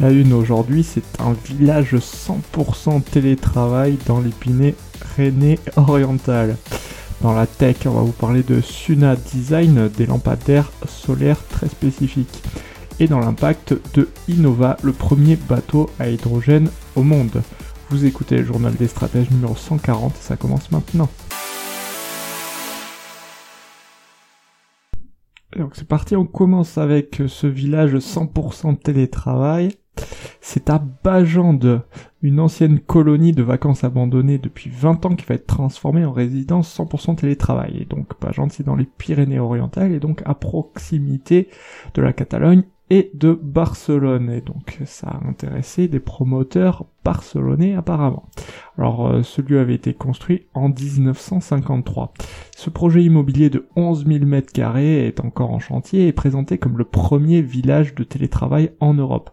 La une aujourd'hui, c'est un village 100% télétravail dans l'épinay Rennais oriental. Dans la tech, on va vous parler de Suna Design, des lampadaires solaires très spécifiques. Et dans l'impact de Innova, le premier bateau à hydrogène au monde. Vous écoutez le journal des stratèges numéro 140 ça commence maintenant. Donc c'est parti, on commence avec ce village 100% télétravail. C'est à Bajande, une ancienne colonie de vacances abandonnée depuis 20 ans qui va être transformée en résidence 100% télétravail. Et donc Bajande c'est dans les Pyrénées-Orientales et donc à proximité de la Catalogne et de Barcelone. Et donc ça a intéressé des promoteurs barcelonais apparemment. Alors euh, ce lieu avait été construit en 1953. Ce projet immobilier de 11 000 m2 est encore en chantier et présenté comme le premier village de télétravail en Europe.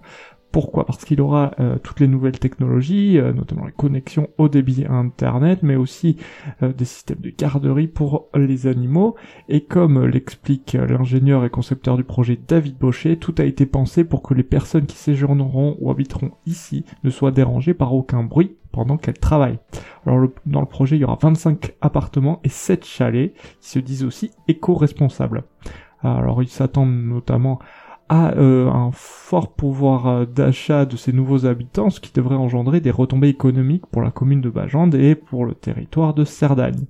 Pourquoi? Parce qu'il aura euh, toutes les nouvelles technologies, euh, notamment les connexions au débit Internet, mais aussi euh, des systèmes de garderie pour les animaux. Et comme l'explique l'ingénieur et concepteur du projet David Baucher, tout a été pensé pour que les personnes qui séjourneront ou habiteront ici ne soient dérangées par aucun bruit pendant qu'elles travaillent. Alors dans le projet, il y aura 25 appartements et 7 chalets qui se disent aussi éco-responsables. Alors ils s'attendent notamment euh, un fort pouvoir euh, d'achat de ces nouveaux habitants, ce qui devrait engendrer des retombées économiques pour la commune de Bajande et pour le territoire de Cerdagne.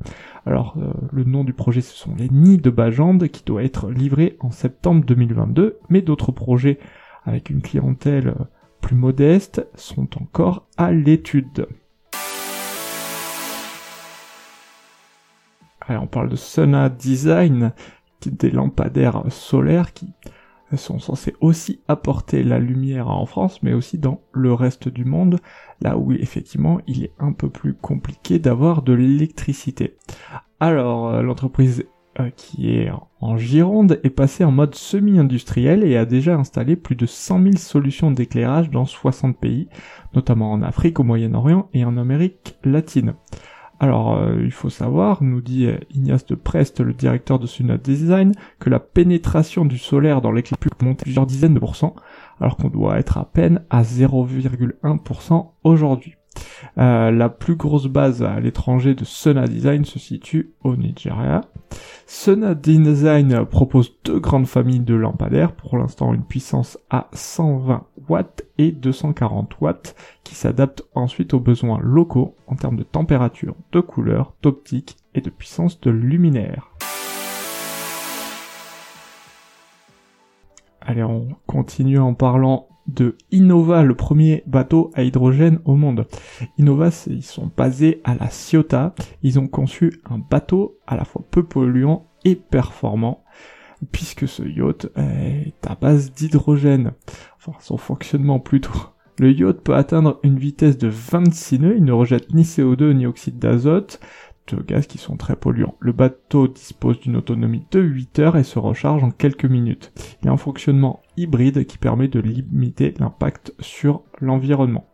Alors, euh, le nom du projet, ce sont les Nids de Bajande, qui doit être livré en septembre 2022, mais d'autres projets avec une clientèle plus modeste sont encore à l'étude. Allez, on parle de Sona Design, des lampadaires solaires qui sont censées aussi apporter la lumière en France, mais aussi dans le reste du monde, là où effectivement il est un peu plus compliqué d'avoir de l'électricité. Alors, euh, l'entreprise euh, qui est en Gironde est passée en mode semi-industriel et a déjà installé plus de 100 000 solutions d'éclairage dans 60 pays, notamment en Afrique, au Moyen-Orient et en Amérique latine. Alors, euh, il faut savoir, nous dit euh, Ignace de Prest, le directeur de Sunat Design, que la pénétration du solaire dans l'éclairage public monte plusieurs dizaines de pourcents, alors qu'on doit être à peine à 0,1% aujourd'hui. Euh, la plus grosse base à l'étranger de Sona Design se situe au Nigeria. Sona Design propose deux grandes familles de lampadaires, pour l'instant une puissance à 120 watts et 240 watts, qui s'adaptent ensuite aux besoins locaux en termes de température, de couleur, d'optique et de puissance de luminaire. Allez, on continue en parlant de Innova, le premier bateau à hydrogène au monde. Innova, ils sont basés à la Ciotat. Ils ont conçu un bateau à la fois peu polluant et performant, puisque ce yacht est à base d'hydrogène. Enfin, son fonctionnement plutôt. Le yacht peut atteindre une vitesse de 26 nœuds, il ne rejette ni CO2 ni oxyde d'azote, de gaz qui sont très polluants. Le bateau dispose d'une autonomie de 8 heures et se recharge en quelques minutes. Il a un fonctionnement hybride qui permet de limiter l'impact sur l'environnement.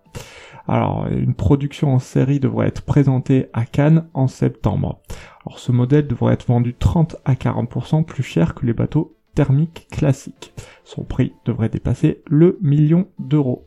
Alors, une production en série devrait être présentée à Cannes en septembre. Alors, ce modèle devrait être vendu 30 à 40% plus cher que les bateaux thermiques classiques. Son prix devrait dépasser le million d'euros.